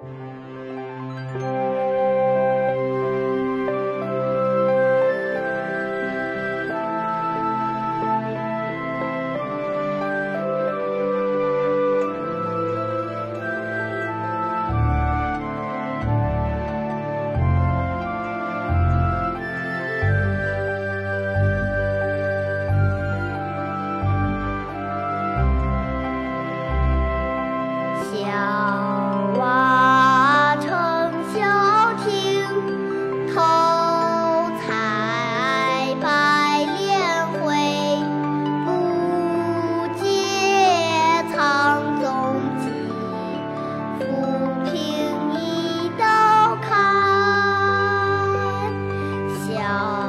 不 만나요.